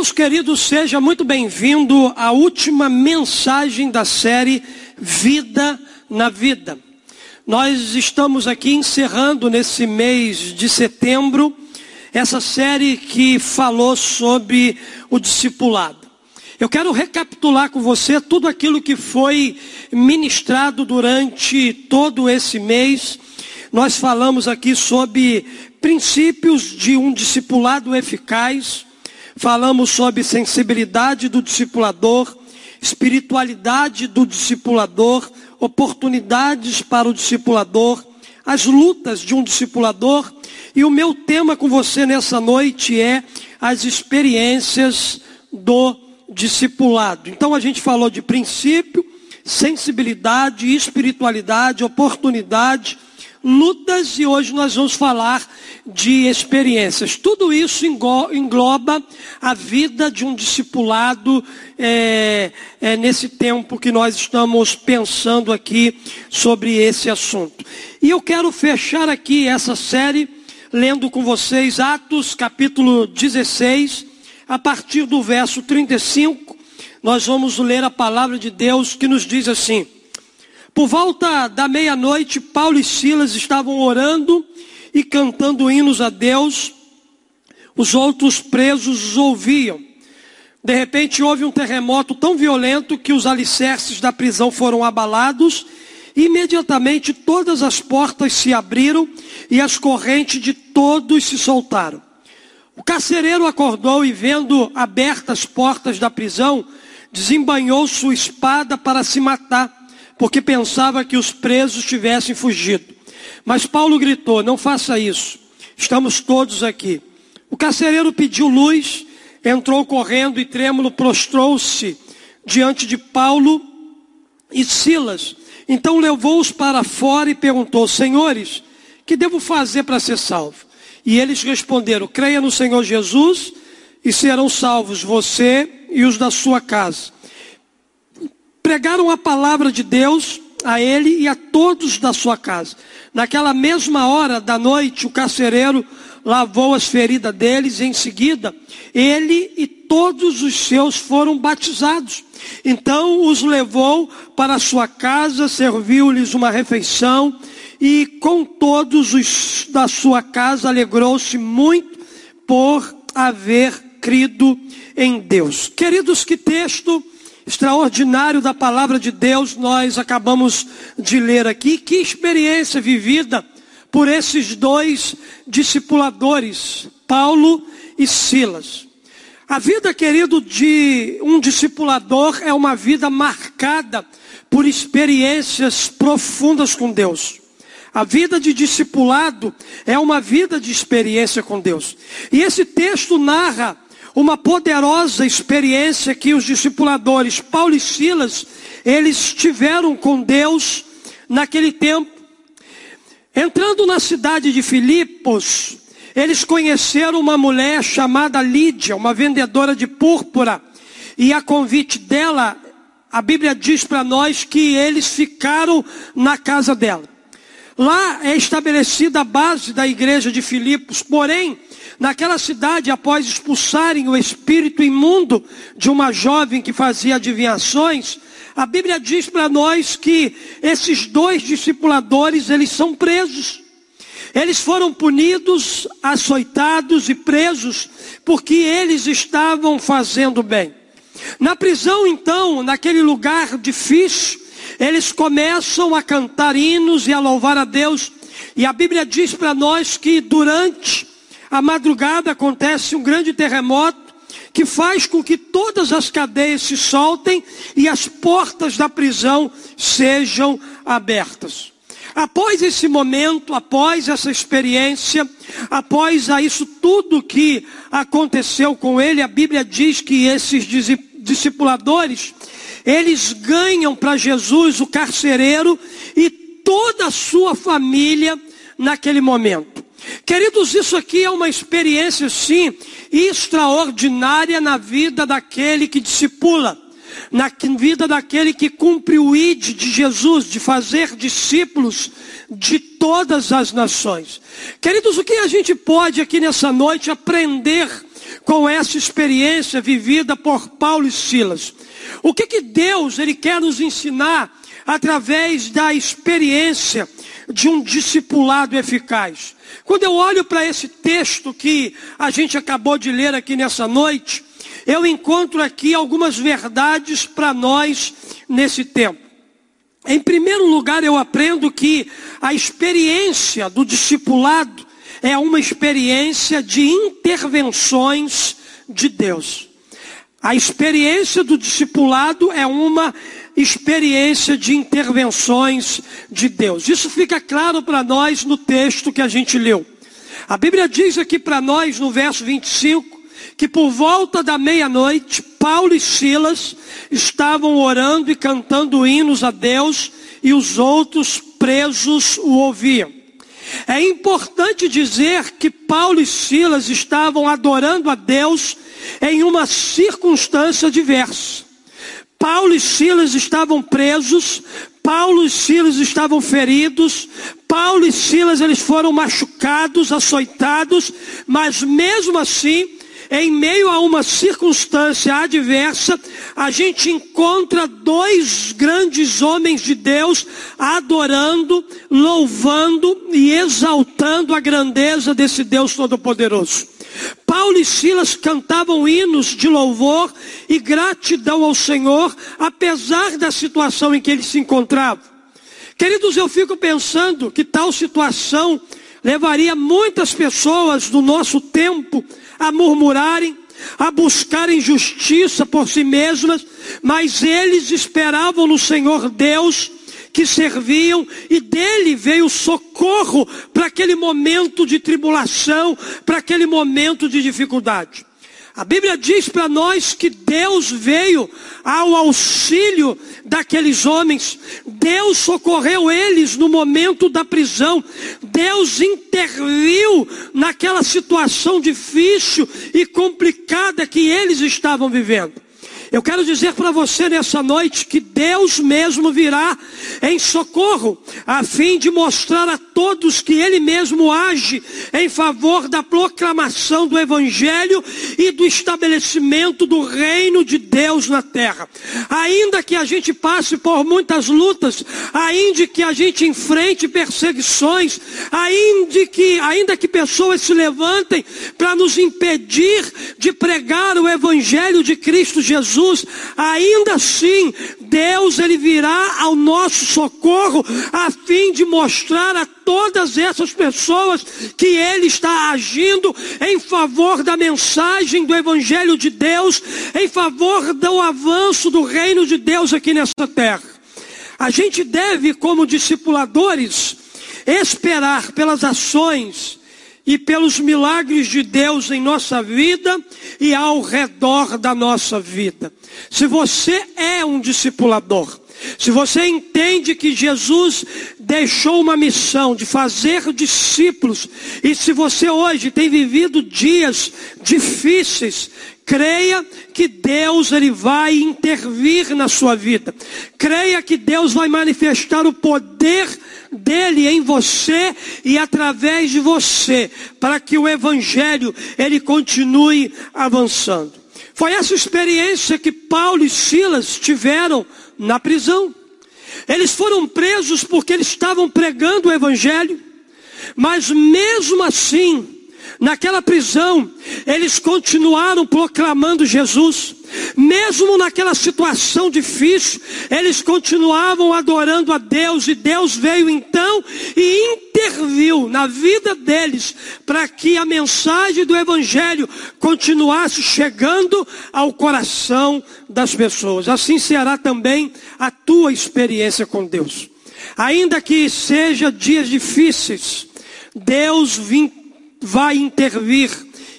Deus querido, seja muito bem-vindo à última mensagem da série Vida na Vida. Nós estamos aqui encerrando nesse mês de setembro essa série que falou sobre o discipulado. Eu quero recapitular com você tudo aquilo que foi ministrado durante todo esse mês. Nós falamos aqui sobre princípios de um discipulado eficaz, falamos sobre sensibilidade do discipulador, espiritualidade do discipulador, oportunidades para o discipulador, as lutas de um discipulador, e o meu tema com você nessa noite é as experiências do discipulado. Então a gente falou de princípio, sensibilidade, espiritualidade, oportunidade, lutas e hoje nós vamos falar de experiências. Tudo isso engloba a vida de um discipulado é, é, nesse tempo que nós estamos pensando aqui sobre esse assunto. E eu quero fechar aqui essa série lendo com vocês Atos capítulo 16 a partir do verso 35, nós vamos ler a palavra de Deus que nos diz assim: Por volta da meia-noite, Paulo e Silas estavam orando e cantando hinos a Deus. Os outros presos os ouviam. De repente houve um terremoto tão violento que os alicerces da prisão foram abalados. E imediatamente todas as portas se abriram e as correntes de todos se soltaram. O carcereiro acordou e, vendo abertas as portas da prisão, desembanhou sua espada para se matar, porque pensava que os presos tivessem fugido. Mas Paulo gritou: Não faça isso, estamos todos aqui. O carcereiro pediu luz, entrou correndo e trêmulo prostrou-se diante de Paulo e Silas. Então levou-os para fora e perguntou: Senhores, que devo fazer para ser salvo? E eles responderam: creia no Senhor Jesus e serão salvos você e os da sua casa. Pregaram a palavra de Deus a ele e a todos da sua casa. Naquela mesma hora da noite, o carcereiro lavou as feridas deles em seguida ele e todos os seus foram batizados. Então os levou para sua casa, serviu-lhes uma refeição e com todos os da sua casa alegrou-se muito por haver crido em Deus. Queridos, que texto extraordinário da palavra de Deus nós acabamos de ler aqui. Que experiência vivida por esses dois discipuladores, Paulo e Silas. A vida, querido, de um discipulador é uma vida marcada por experiências profundas com Deus. A vida de discipulado é uma vida de experiência com Deus. E esse texto narra uma poderosa experiência que os discipuladores Paulo e Silas, eles tiveram com Deus naquele tempo. Entrando na cidade de Filipos, eles conheceram uma mulher chamada Lídia, uma vendedora de púrpura, e a convite dela, a Bíblia diz para nós que eles ficaram na casa dela. Lá é estabelecida a base da igreja de Filipos, porém, naquela cidade, após expulsarem o espírito imundo de uma jovem que fazia adivinhações, a Bíblia diz para nós que esses dois discipuladores, eles são presos. Eles foram punidos, açoitados e presos, porque eles estavam fazendo bem. Na prisão, então, naquele lugar difícil, eles começam a cantar hinos e a louvar a Deus. E a Bíblia diz para nós que durante a madrugada acontece um grande terremoto que faz com que todas as cadeias se soltem e as portas da prisão sejam abertas. Após esse momento, após essa experiência, após a isso tudo que aconteceu com ele, a Bíblia diz que esses discipuladores eles ganham para Jesus o carcereiro e toda a sua família naquele momento. Queridos, isso aqui é uma experiência, sim, extraordinária na vida daquele que discipula, na vida daquele que cumpre o id de Jesus, de fazer discípulos de todas as nações. Queridos, o que a gente pode aqui nessa noite aprender com essa experiência vivida por Paulo e Silas. O que que Deus ele quer nos ensinar através da experiência de um discipulado eficaz? Quando eu olho para esse texto que a gente acabou de ler aqui nessa noite, eu encontro aqui algumas verdades para nós nesse tempo. Em primeiro lugar, eu aprendo que a experiência do discipulado é uma experiência de intervenções de Deus. A experiência do discipulado é uma experiência de intervenções de Deus. Isso fica claro para nós no texto que a gente leu. A Bíblia diz aqui para nós no verso 25 que por volta da meia-noite, Paulo e Silas estavam orando e cantando hinos a Deus e os outros presos o ouviam. É importante dizer que Paulo e Silas estavam adorando a Deus em uma circunstância diversa. Paulo e Silas estavam presos, Paulo e Silas estavam feridos, Paulo e Silas eles foram machucados, açoitados, mas mesmo assim em meio a uma circunstância adversa, a gente encontra dois grandes homens de Deus adorando, louvando e exaltando a grandeza desse Deus Todo-Poderoso. Paulo e Silas cantavam hinos de louvor e gratidão ao Senhor, apesar da situação em que eles se encontravam. Queridos, eu fico pensando que tal situação levaria muitas pessoas do nosso tempo a murmurarem, a buscarem justiça por si mesmas, mas eles esperavam no Senhor Deus que serviam e dele veio socorro para aquele momento de tribulação, para aquele momento de dificuldade. A Bíblia diz para nós que Deus veio ao auxílio daqueles homens, Deus socorreu eles no momento da prisão, Deus interviu naquela situação difícil e complicada que eles estavam vivendo. Eu quero dizer para você nessa noite que Deus mesmo virá em socorro, a fim de mostrar a todos que Ele mesmo age em favor da proclamação do Evangelho e do estabelecimento do reino de Deus na terra. Ainda que a gente passe por muitas lutas, ainda que a gente enfrente perseguições, ainda que, ainda que pessoas se levantem para nos impedir de pregar o Evangelho de Cristo Jesus, Jesus, ainda assim, Deus ele virá ao nosso socorro a fim de mostrar a todas essas pessoas que ele está agindo em favor da mensagem do evangelho de Deus, em favor do avanço do reino de Deus aqui nessa terra. A gente deve, como discipuladores, esperar pelas ações e pelos milagres de Deus em nossa vida e ao redor da nossa vida. Se você é um discipulador, se você entende que Jesus deixou uma missão de fazer discípulos, e se você hoje tem vivido dias difíceis, creia que Deus ele vai intervir na sua vida. Creia que Deus vai manifestar o poder dele em você e através de você, para que o evangelho ele continue avançando. Foi essa experiência que Paulo e Silas tiveram na prisão. Eles foram presos porque eles estavam pregando o evangelho, mas mesmo assim, naquela prisão, eles continuaram proclamando Jesus. Mesmo naquela situação difícil, eles continuavam adorando a Deus e Deus veio então e interviu na vida deles para que a mensagem do Evangelho continuasse chegando ao coração das pessoas. Assim será também a tua experiência com Deus. Ainda que seja dias difíceis, Deus vai intervir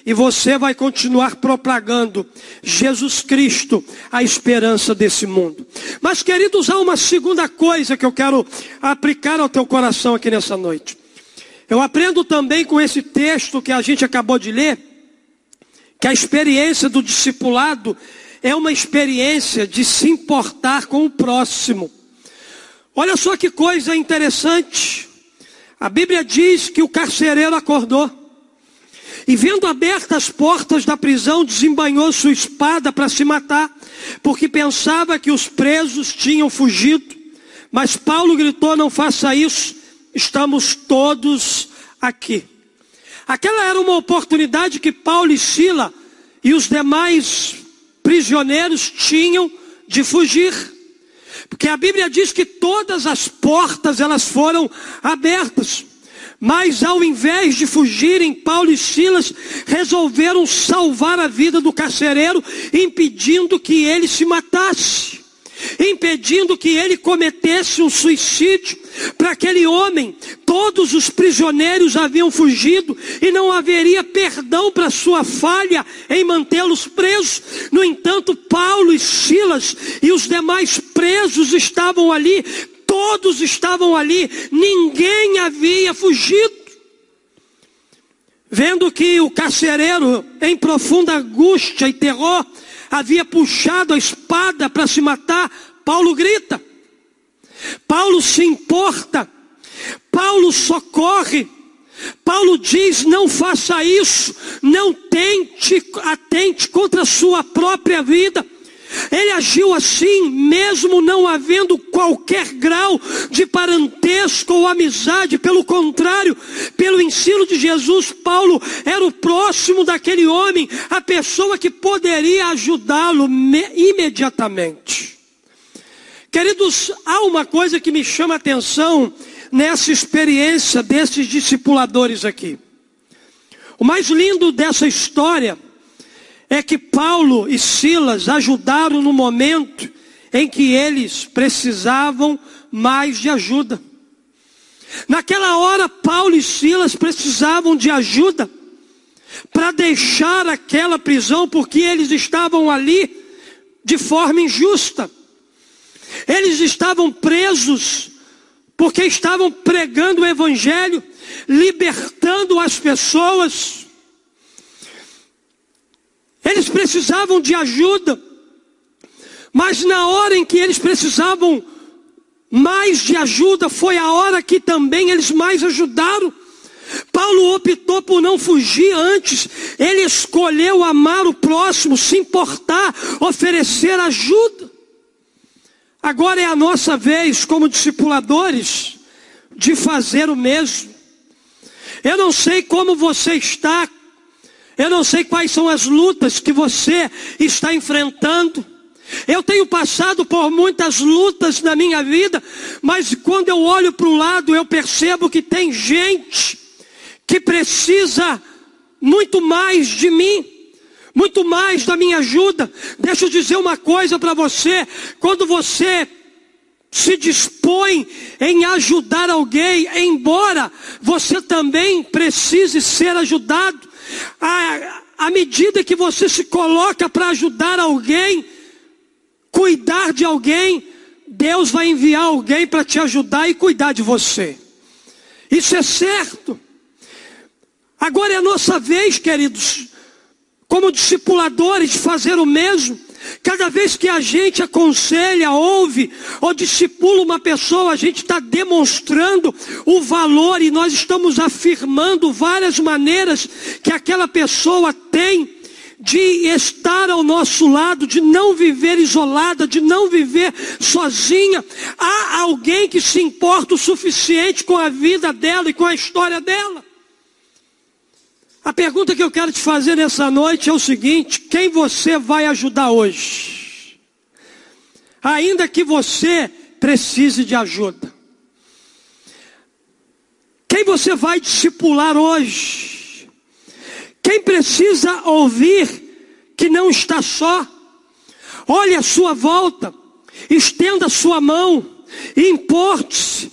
e você vai continuar propagando Jesus Cristo, a esperança desse mundo. Mas, queridos, há uma segunda coisa que eu quero aplicar ao teu coração aqui nessa noite. Eu aprendo também com esse texto que a gente acabou de ler, que a experiência do discipulado é uma experiência de se importar com o próximo. Olha só que coisa interessante. A Bíblia diz que o carcereiro acordou. E vendo abertas as portas da prisão, desembanhou sua espada para se matar, porque pensava que os presos tinham fugido. Mas Paulo gritou: Não faça isso, estamos todos aqui. Aquela era uma oportunidade que Paulo e Sila e os demais prisioneiros tinham de fugir. Porque a Bíblia diz que todas as portas elas foram abertas. Mas ao invés de fugirem, Paulo e Silas resolveram salvar a vida do carcereiro, impedindo que ele se matasse, impedindo que ele cometesse um suicídio. Para aquele homem, todos os prisioneiros haviam fugido e não haveria perdão para sua falha em mantê-los presos. No entanto, Paulo e Silas e os demais presos estavam ali todos estavam ali, ninguém havia fugido. Vendo que o carcereiro, em profunda angústia e terror, havia puxado a espada para se matar, Paulo grita. Paulo se importa. Paulo socorre. Paulo diz: não faça isso, não tente, atente contra a sua própria vida. Ele agiu assim, mesmo não havendo qualquer grau de parentesco ou amizade, pelo contrário, pelo ensino de Jesus, Paulo era o próximo daquele homem, a pessoa que poderia ajudá-lo imediatamente. Queridos, há uma coisa que me chama a atenção nessa experiência desses discipuladores aqui. O mais lindo dessa história é que Paulo e Silas ajudaram no momento em que eles precisavam mais de ajuda. Naquela hora, Paulo e Silas precisavam de ajuda para deixar aquela prisão, porque eles estavam ali de forma injusta. Eles estavam presos porque estavam pregando o Evangelho, libertando as pessoas. Eles precisavam de ajuda. Mas na hora em que eles precisavam mais de ajuda, foi a hora que também eles mais ajudaram. Paulo optou por não fugir antes, ele escolheu amar o próximo, se importar, oferecer ajuda. Agora é a nossa vez, como discipuladores, de fazer o mesmo. Eu não sei como você está eu não sei quais são as lutas que você está enfrentando. Eu tenho passado por muitas lutas na minha vida, mas quando eu olho para o lado, eu percebo que tem gente que precisa muito mais de mim, muito mais da minha ajuda. Deixa eu dizer uma coisa para você: quando você se dispõe em ajudar alguém, embora você também precise ser ajudado, à, à medida que você se coloca para ajudar alguém, cuidar de alguém, Deus vai enviar alguém para te ajudar e cuidar de você. Isso é certo. Agora é a nossa vez, queridos, como discipuladores, de fazer o mesmo. Cada vez que a gente aconselha, ouve ou discipula uma pessoa, a gente está demonstrando o valor e nós estamos afirmando várias maneiras que aquela pessoa tem de estar ao nosso lado, de não viver isolada, de não viver sozinha. Há alguém que se importa o suficiente com a vida dela e com a história dela. A pergunta que eu quero te fazer nessa noite é o seguinte: quem você vai ajudar hoje? Ainda que você precise de ajuda. Quem você vai discipular hoje? Quem precisa ouvir que não está só? Olhe à sua volta, estenda a sua mão, importe-se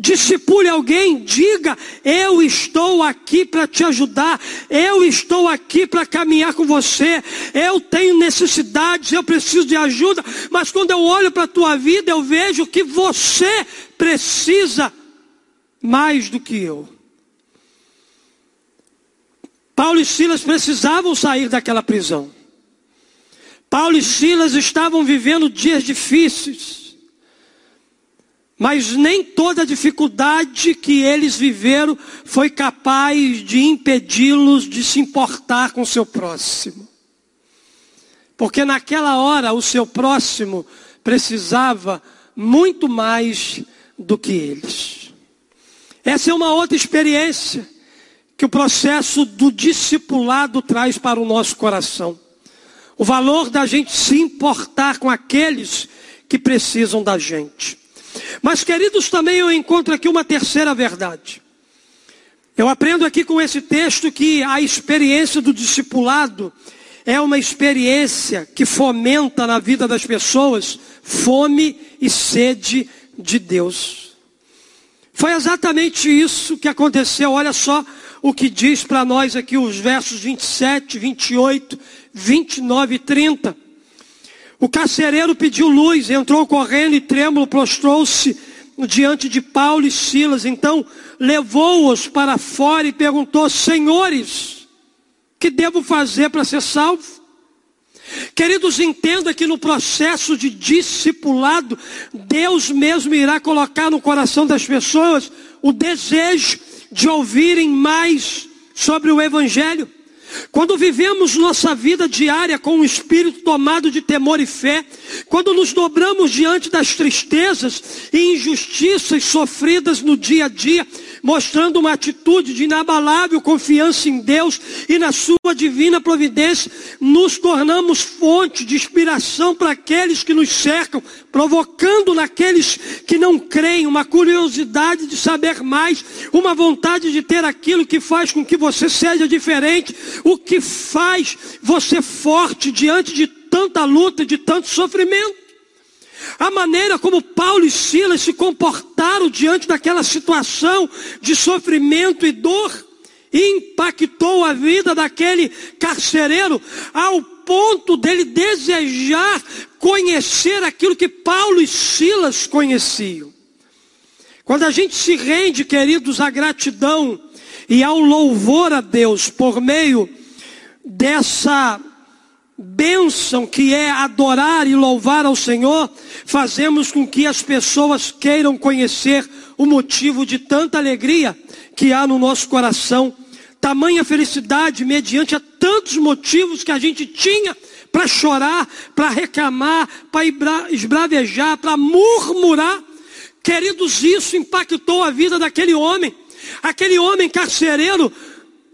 discipule alguém, diga: Eu estou aqui para te ajudar, eu estou aqui para caminhar com você, eu tenho necessidades, eu preciso de ajuda, mas quando eu olho para a tua vida, eu vejo que você precisa mais do que eu. Paulo e Silas precisavam sair daquela prisão. Paulo e Silas estavam vivendo dias difíceis. Mas nem toda dificuldade que eles viveram foi capaz de impedi-los de se importar com o seu próximo. Porque naquela hora o seu próximo precisava muito mais do que eles. Essa é uma outra experiência que o processo do discipulado traz para o nosso coração. O valor da gente se importar com aqueles que precisam da gente. Mas, queridos, também eu encontro aqui uma terceira verdade. Eu aprendo aqui com esse texto que a experiência do discipulado é uma experiência que fomenta na vida das pessoas fome e sede de Deus. Foi exatamente isso que aconteceu. Olha só o que diz para nós aqui os versos 27, 28, 29 e 30. O carcereiro pediu luz, entrou correndo e trêmulo, prostrou-se diante de Paulo e Silas. Então levou-os para fora e perguntou: Senhores, que devo fazer para ser salvo? Queridos, entenda que no processo de discipulado, Deus mesmo irá colocar no coração das pessoas o desejo de ouvirem mais sobre o Evangelho. Quando vivemos nossa vida diária com um espírito tomado de temor e fé, quando nos dobramos diante das tristezas e injustiças sofridas no dia a dia, mostrando uma atitude de inabalável confiança em Deus e na sua divina providência, nos tornamos fonte de inspiração para aqueles que nos cercam, provocando naqueles que não creem uma curiosidade de saber mais, uma vontade de ter aquilo que faz com que você seja diferente, o que faz você forte diante de tanta luta de tanto sofrimento. A maneira como Paulo e Silas se comportaram diante daquela situação de sofrimento e dor impactou a vida daquele carcereiro ao ponto dele desejar conhecer aquilo que Paulo e Silas conheciam. Quando a gente se rende, queridos, à gratidão e ao louvor a Deus por meio dessa bênção que é adorar e louvar ao Senhor, fazemos com que as pessoas queiram conhecer o motivo de tanta alegria que há no nosso coração, tamanha felicidade mediante a tantos motivos que a gente tinha para chorar, para reclamar, para esbravejar, para murmurar. Queridos, isso impactou a vida daquele homem. Aquele homem carcereiro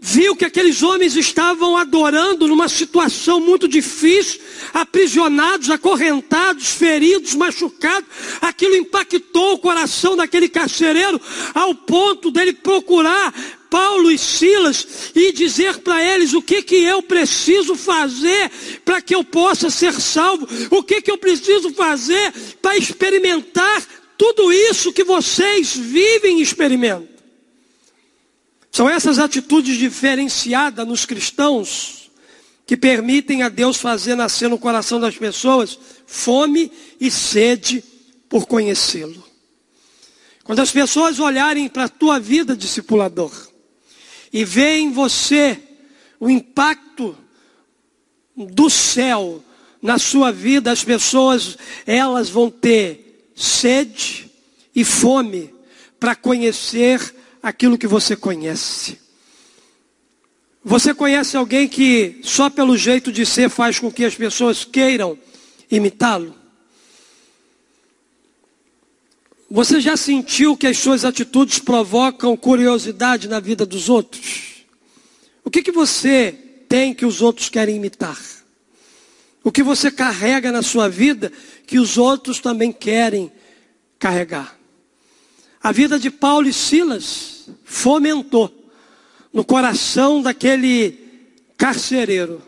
viu que aqueles homens estavam adorando numa situação muito difícil, aprisionados, acorrentados, feridos, machucados. Aquilo impactou o coração daquele carcereiro ao ponto dele procurar Paulo e Silas e dizer para eles o que que eu preciso fazer para que eu possa ser salvo, o que que eu preciso fazer para experimentar tudo isso que vocês vivem e experimentam. São essas atitudes diferenciadas nos cristãos que permitem a Deus fazer nascer no coração das pessoas fome e sede por conhecê-lo. Quando as pessoas olharem para a tua vida, discipulador, e veem em você o impacto do céu na sua vida, as pessoas, elas vão ter sede e fome para conhecer aquilo que você conhece. Você conhece alguém que só pelo jeito de ser faz com que as pessoas queiram imitá-lo? Você já sentiu que as suas atitudes provocam curiosidade na vida dos outros? O que, que você tem que os outros querem imitar? O que você carrega na sua vida que os outros também querem carregar? A vida de Paulo e Silas fomentou no coração daquele carcereiro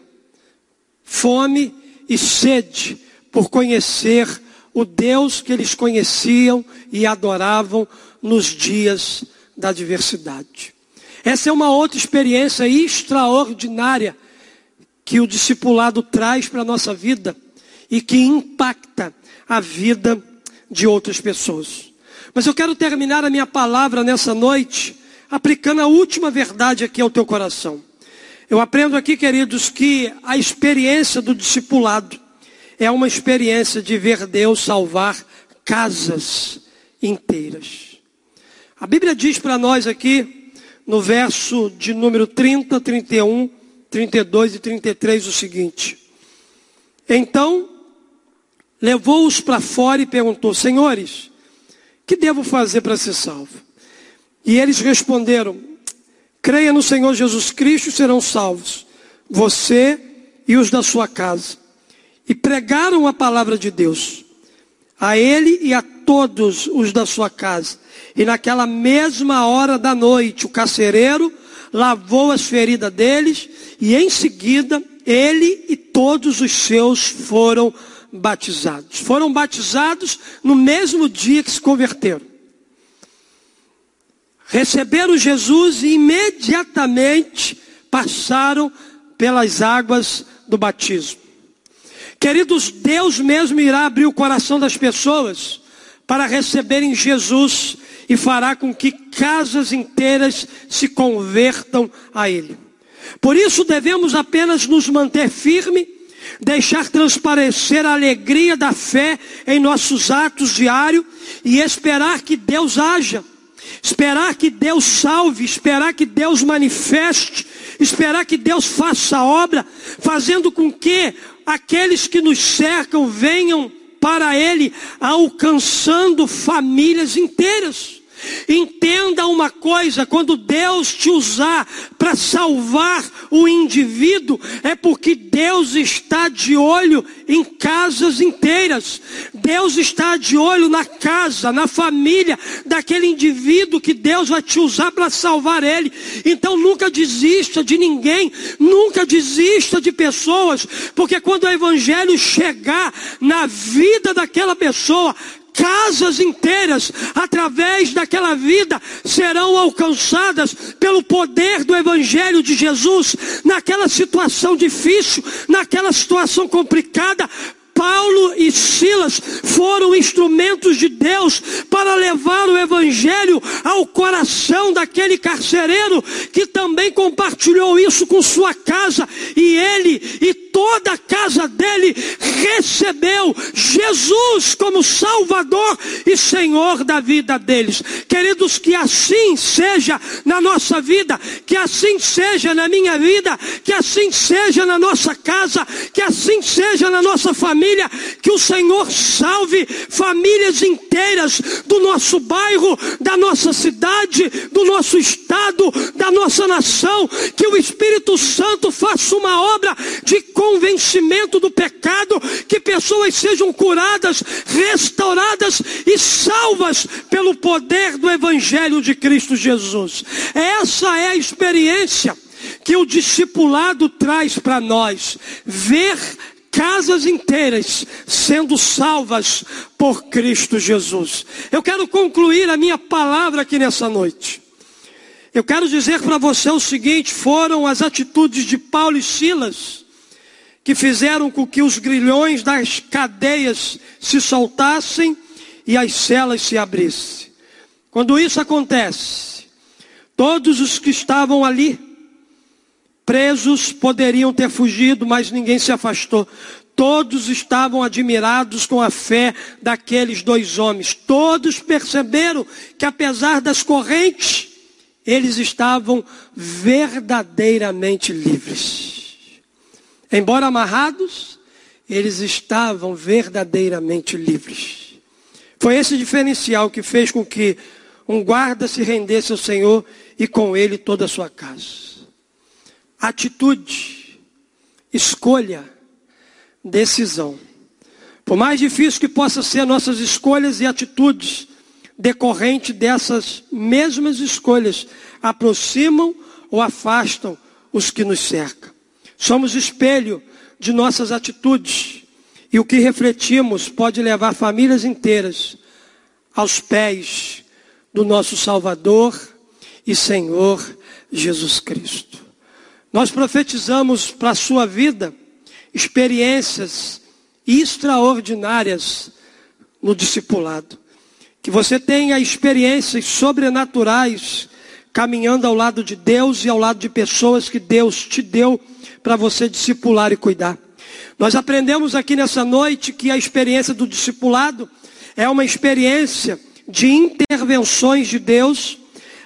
fome e sede por conhecer o Deus que eles conheciam e adoravam nos dias da adversidade. Essa é uma outra experiência extraordinária que o discipulado traz para a nossa vida e que impacta a vida de outras pessoas. Mas eu quero terminar a minha palavra nessa noite aplicando a última verdade aqui ao teu coração. Eu aprendo aqui, queridos, que a experiência do discipulado é uma experiência de ver Deus salvar casas inteiras. A Bíblia diz para nós aqui, no verso de número 30, 31, 32 e 33, o seguinte: Então levou-os para fora e perguntou: Senhores, que devo fazer para ser salvo? E eles responderam: Creia no Senhor Jesus Cristo e serão salvos, você e os da sua casa. E pregaram a palavra de Deus a ele e a todos os da sua casa. E naquela mesma hora da noite, o carcereiro lavou as feridas deles, e em seguida ele e todos os seus foram batizados. Foram batizados no mesmo dia que se converteram. Receberam Jesus e imediatamente passaram pelas águas do batismo. Queridos, Deus mesmo irá abrir o coração das pessoas para receberem Jesus e fará com que casas inteiras se convertam a Ele. Por isso devemos apenas nos manter firme, deixar transparecer a alegria da fé em nossos atos diários e esperar que Deus haja, esperar que Deus salve, esperar que Deus manifeste, esperar que Deus faça a obra, fazendo com que aqueles que nos cercam venham para Ele, alcançando famílias inteiras. Entenda uma coisa: quando Deus te usar para salvar o indivíduo, é porque Deus está de olho em casas inteiras. Deus está de olho na casa, na família daquele indivíduo que Deus vai te usar para salvar ele. Então nunca desista de ninguém, nunca desista de pessoas, porque quando o evangelho chegar na vida daquela pessoa, casas inteiras, através daquela vida, serão alcançadas pelo poder do Evangelho de Jesus, naquela situação difícil, naquela situação complicada, Paulo e Silas foram instrumentos de Deus para levar o Evangelho ao coração daquele carcereiro que também compartilhou isso com sua casa. E ele e toda a casa dele recebeu Jesus como Salvador e Senhor da vida deles. Queridos, que assim seja na nossa vida, que assim seja na minha vida, que assim seja na nossa casa, que assim seja na nossa família que o Senhor salve famílias inteiras do nosso bairro, da nossa cidade, do nosso estado, da nossa nação, que o Espírito Santo faça uma obra de convencimento do pecado, que pessoas sejam curadas, restauradas e salvas pelo poder do Evangelho de Cristo Jesus. Essa é a experiência que o discipulado traz para nós, ver casas inteiras sendo salvas por Cristo Jesus. Eu quero concluir a minha palavra aqui nessa noite. Eu quero dizer para você o seguinte: foram as atitudes de Paulo e Silas que fizeram com que os grilhões das cadeias se soltassem e as celas se abrissem. Quando isso acontece, todos os que estavam ali, presos poderiam ter fugido, mas ninguém se afastou. Todos estavam admirados com a fé daqueles dois homens. Todos perceberam que, apesar das correntes, eles estavam verdadeiramente livres. Embora amarrados, eles estavam verdadeiramente livres. Foi esse diferencial que fez com que um guarda se rendesse ao Senhor e com ele toda a sua casa atitude, escolha, decisão. Por mais difícil que possa ser nossas escolhas e atitudes, decorrente dessas mesmas escolhas, aproximam ou afastam os que nos cercam. Somos espelho de nossas atitudes, e o que refletimos pode levar famílias inteiras aos pés do nosso Salvador e Senhor Jesus Cristo. Nós profetizamos para a sua vida experiências extraordinárias no discipulado. Que você tenha experiências sobrenaturais caminhando ao lado de Deus e ao lado de pessoas que Deus te deu para você discipular e cuidar. Nós aprendemos aqui nessa noite que a experiência do discipulado é uma experiência de intervenções de Deus.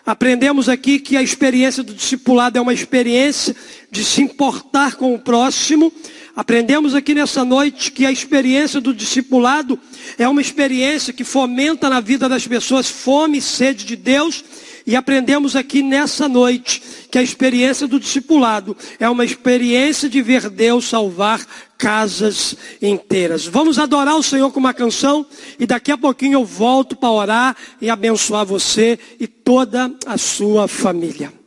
Aprendemos aqui que a experiência do discipulado é uma experiência de se importar com o próximo. Aprendemos aqui nessa noite que a experiência do discipulado é uma experiência que fomenta na vida das pessoas fome e sede de Deus. E aprendemos aqui nessa noite que a experiência do discipulado é uma experiência de ver Deus salvar casas inteiras. Vamos adorar o Senhor com uma canção e daqui a pouquinho eu volto para orar e abençoar você e toda a sua família.